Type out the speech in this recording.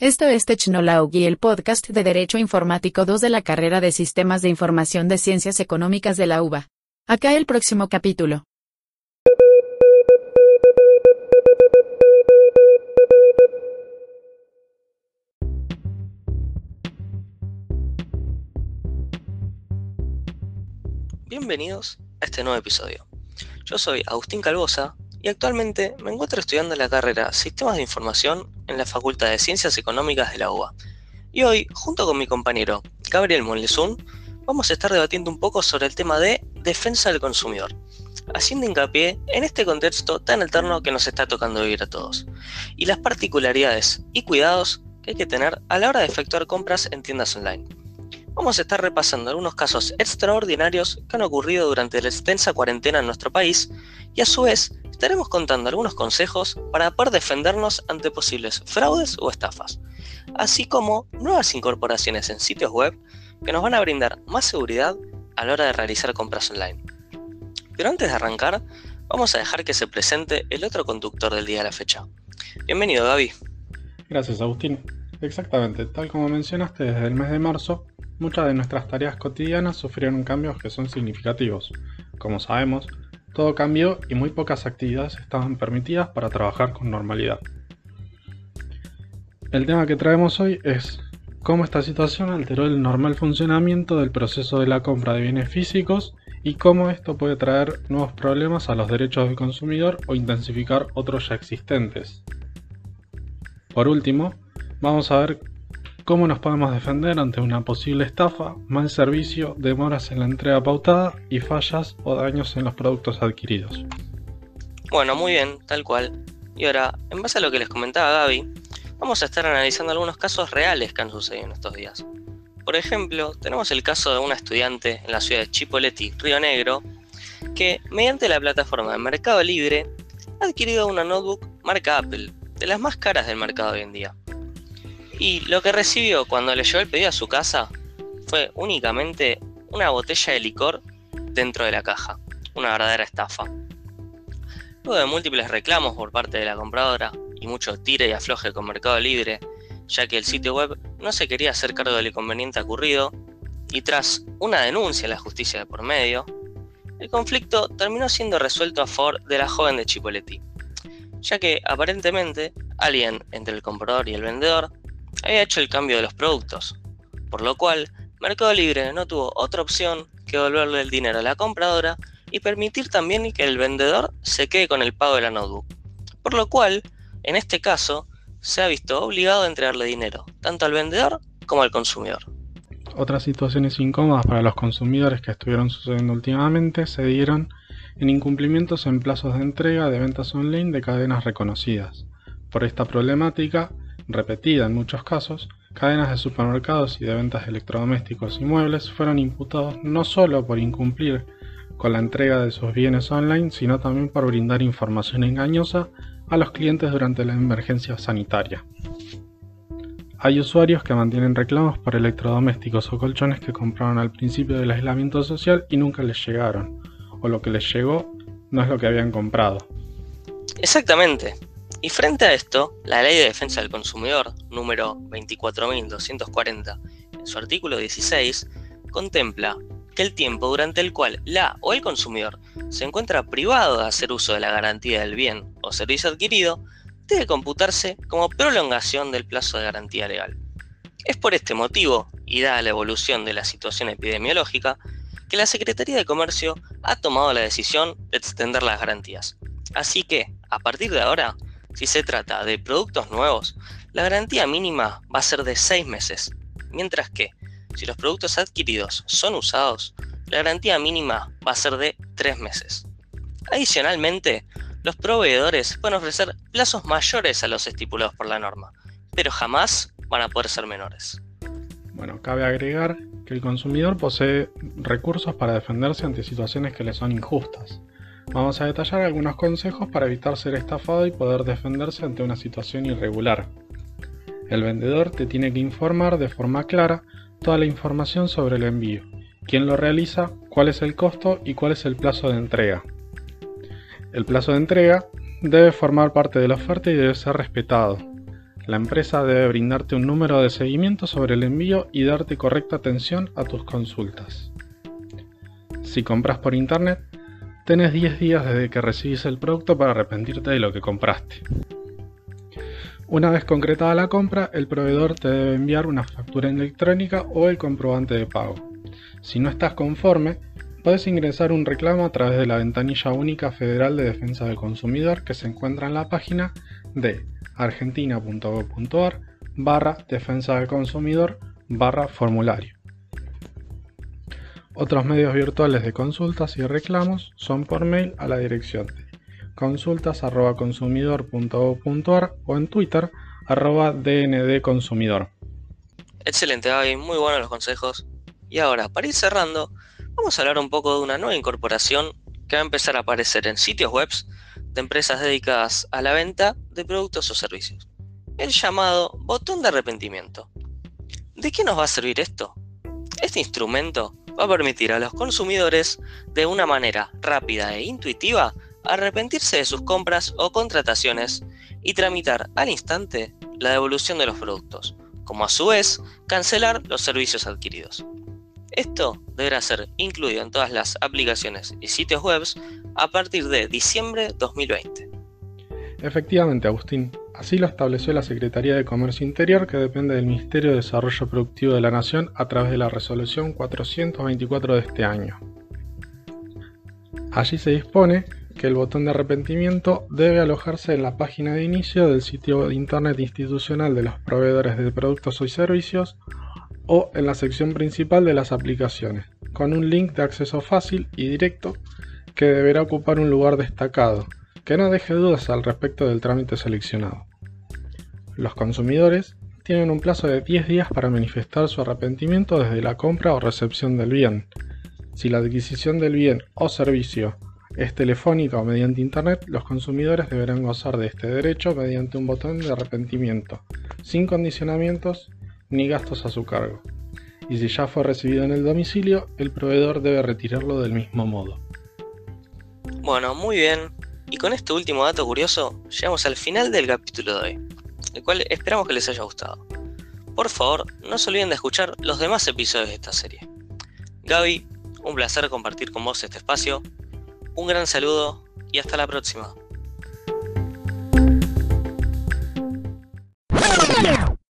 Esto es Technology, el podcast de Derecho Informático 2 de la carrera de Sistemas de Información de Ciencias Económicas de la UBA. Acá el próximo capítulo. Bienvenidos a este nuevo episodio. Yo soy Agustín Calvosa y actualmente me encuentro estudiando la carrera Sistemas de Información en la Facultad de Ciencias Económicas de la UBA. Y hoy, junto con mi compañero Gabriel Monlezún, vamos a estar debatiendo un poco sobre el tema de defensa del consumidor, haciendo hincapié en este contexto tan alterno que nos está tocando vivir a todos, y las particularidades y cuidados que hay que tener a la hora de efectuar compras en tiendas online. Vamos a estar repasando algunos casos extraordinarios que han ocurrido durante la extensa cuarentena en nuestro país y a su vez estaremos contando algunos consejos para poder defendernos ante posibles fraudes o estafas, así como nuevas incorporaciones en sitios web que nos van a brindar más seguridad a la hora de realizar compras online. Pero antes de arrancar, vamos a dejar que se presente el otro conductor del día de la fecha. Bienvenido, Gaby. Gracias, Agustín. Exactamente, tal como mencionaste, desde el mes de marzo, muchas de nuestras tareas cotidianas sufrieron cambios que son significativos. Como sabemos, todo cambió y muy pocas actividades estaban permitidas para trabajar con normalidad. El tema que traemos hoy es cómo esta situación alteró el normal funcionamiento del proceso de la compra de bienes físicos y cómo esto puede traer nuevos problemas a los derechos del consumidor o intensificar otros ya existentes. Por último, vamos a ver ¿Cómo nos podemos defender ante una posible estafa, mal servicio, demoras en la entrega pautada y fallas o daños en los productos adquiridos? Bueno, muy bien, tal cual. Y ahora, en base a lo que les comentaba Gaby, vamos a estar analizando algunos casos reales que han sucedido en estos días. Por ejemplo, tenemos el caso de una estudiante en la ciudad de Chipoleti, Río Negro, que mediante la plataforma de Mercado Libre ha adquirido una notebook marca Apple, de las más caras del mercado hoy en día. Y lo que recibió cuando le llevó el pedido a su casa fue únicamente una botella de licor dentro de la caja. Una verdadera estafa. Luego de múltiples reclamos por parte de la compradora y mucho tire y afloje con Mercado Libre, ya que el sitio web no se quería hacer cargo del inconveniente ocurrido, y tras una denuncia a la justicia de por medio, el conflicto terminó siendo resuelto a favor de la joven de Chipoleti, ya que aparentemente alguien entre el comprador y el vendedor había hecho el cambio de los productos, por lo cual Mercado Libre no tuvo otra opción que devolverle el dinero a la compradora y permitir también que el vendedor se quede con el pago de la notebook. Por lo cual, en este caso, se ha visto obligado a entregarle dinero, tanto al vendedor como al consumidor. Otras situaciones incómodas para los consumidores que estuvieron sucediendo últimamente se dieron en incumplimientos en plazos de entrega de ventas online de cadenas reconocidas. Por esta problemática, repetida en muchos casos, cadenas de supermercados y de ventas de electrodomésticos y muebles fueron imputados no solo por incumplir con la entrega de sus bienes online, sino también por brindar información engañosa a los clientes durante la emergencia sanitaria. Hay usuarios que mantienen reclamos por electrodomésticos o colchones que compraron al principio del aislamiento social y nunca les llegaron, o lo que les llegó no es lo que habían comprado. Exactamente. Y frente a esto, la Ley de Defensa del Consumidor, número 24.240, en su artículo 16, contempla que el tiempo durante el cual la o el consumidor se encuentra privado de hacer uso de la garantía del bien o servicio adquirido debe computarse como prolongación del plazo de garantía legal. Es por este motivo, y dada la evolución de la situación epidemiológica, que la Secretaría de Comercio ha tomado la decisión de extender las garantías. Así que, a partir de ahora, si se trata de productos nuevos, la garantía mínima va a ser de 6 meses, mientras que si los productos adquiridos son usados, la garantía mínima va a ser de 3 meses. Adicionalmente, los proveedores pueden ofrecer plazos mayores a los estipulados por la norma, pero jamás van a poder ser menores. Bueno, cabe agregar que el consumidor posee recursos para defenderse ante situaciones que le son injustas. Vamos a detallar algunos consejos para evitar ser estafado y poder defenderse ante una situación irregular. El vendedor te tiene que informar de forma clara toda la información sobre el envío, quién lo realiza, cuál es el costo y cuál es el plazo de entrega. El plazo de entrega debe formar parte de la oferta y debe ser respetado. La empresa debe brindarte un número de seguimiento sobre el envío y darte correcta atención a tus consultas. Si compras por internet, tenés 10 días desde que recibís el producto para arrepentirte de lo que compraste. Una vez concretada la compra, el proveedor te debe enviar una factura electrónica o el comprobante de pago. Si no estás conforme, puedes ingresar un reclamo a través de la ventanilla única federal de defensa del consumidor que se encuentra en la página de argentina.gov.ar barra defensa del consumidor barra formulario. Otros medios virtuales de consultas y reclamos son por mail a la dirección consultas.consumidor.gov.ar o en Twitter arroba dndconsumidor. Excelente, Gaby, muy buenos los consejos. Y ahora, para ir cerrando, vamos a hablar un poco de una nueva incorporación que va a empezar a aparecer en sitios web de empresas dedicadas a la venta de productos o servicios. El llamado botón de arrepentimiento. ¿De qué nos va a servir esto? Este instrumento va a permitir a los consumidores de una manera rápida e intuitiva arrepentirse de sus compras o contrataciones y tramitar al instante la devolución de los productos, como a su vez cancelar los servicios adquiridos. Esto deberá ser incluido en todas las aplicaciones y sitios web a partir de diciembre 2020. Efectivamente, Agustín. Así lo estableció la Secretaría de Comercio Interior, que depende del Ministerio de Desarrollo Productivo de la Nación a través de la Resolución 424 de este año. Allí se dispone que el botón de arrepentimiento debe alojarse en la página de inicio del sitio de Internet institucional de los proveedores de productos y servicios o en la sección principal de las aplicaciones, con un link de acceso fácil y directo que deberá ocupar un lugar destacado, que no deje dudas al respecto del trámite seleccionado. Los consumidores tienen un plazo de 10 días para manifestar su arrepentimiento desde la compra o recepción del bien. Si la adquisición del bien o servicio es telefónica o mediante Internet, los consumidores deberán gozar de este derecho mediante un botón de arrepentimiento, sin condicionamientos ni gastos a su cargo. Y si ya fue recibido en el domicilio, el proveedor debe retirarlo del mismo modo. Bueno, muy bien. Y con este último dato curioso, llegamos al final del capítulo de hoy, el cual esperamos que les haya gustado. Por favor, no se olviden de escuchar los demás episodios de esta serie. Gaby, un placer compartir con vos este espacio. Un gran saludo y hasta la próxima.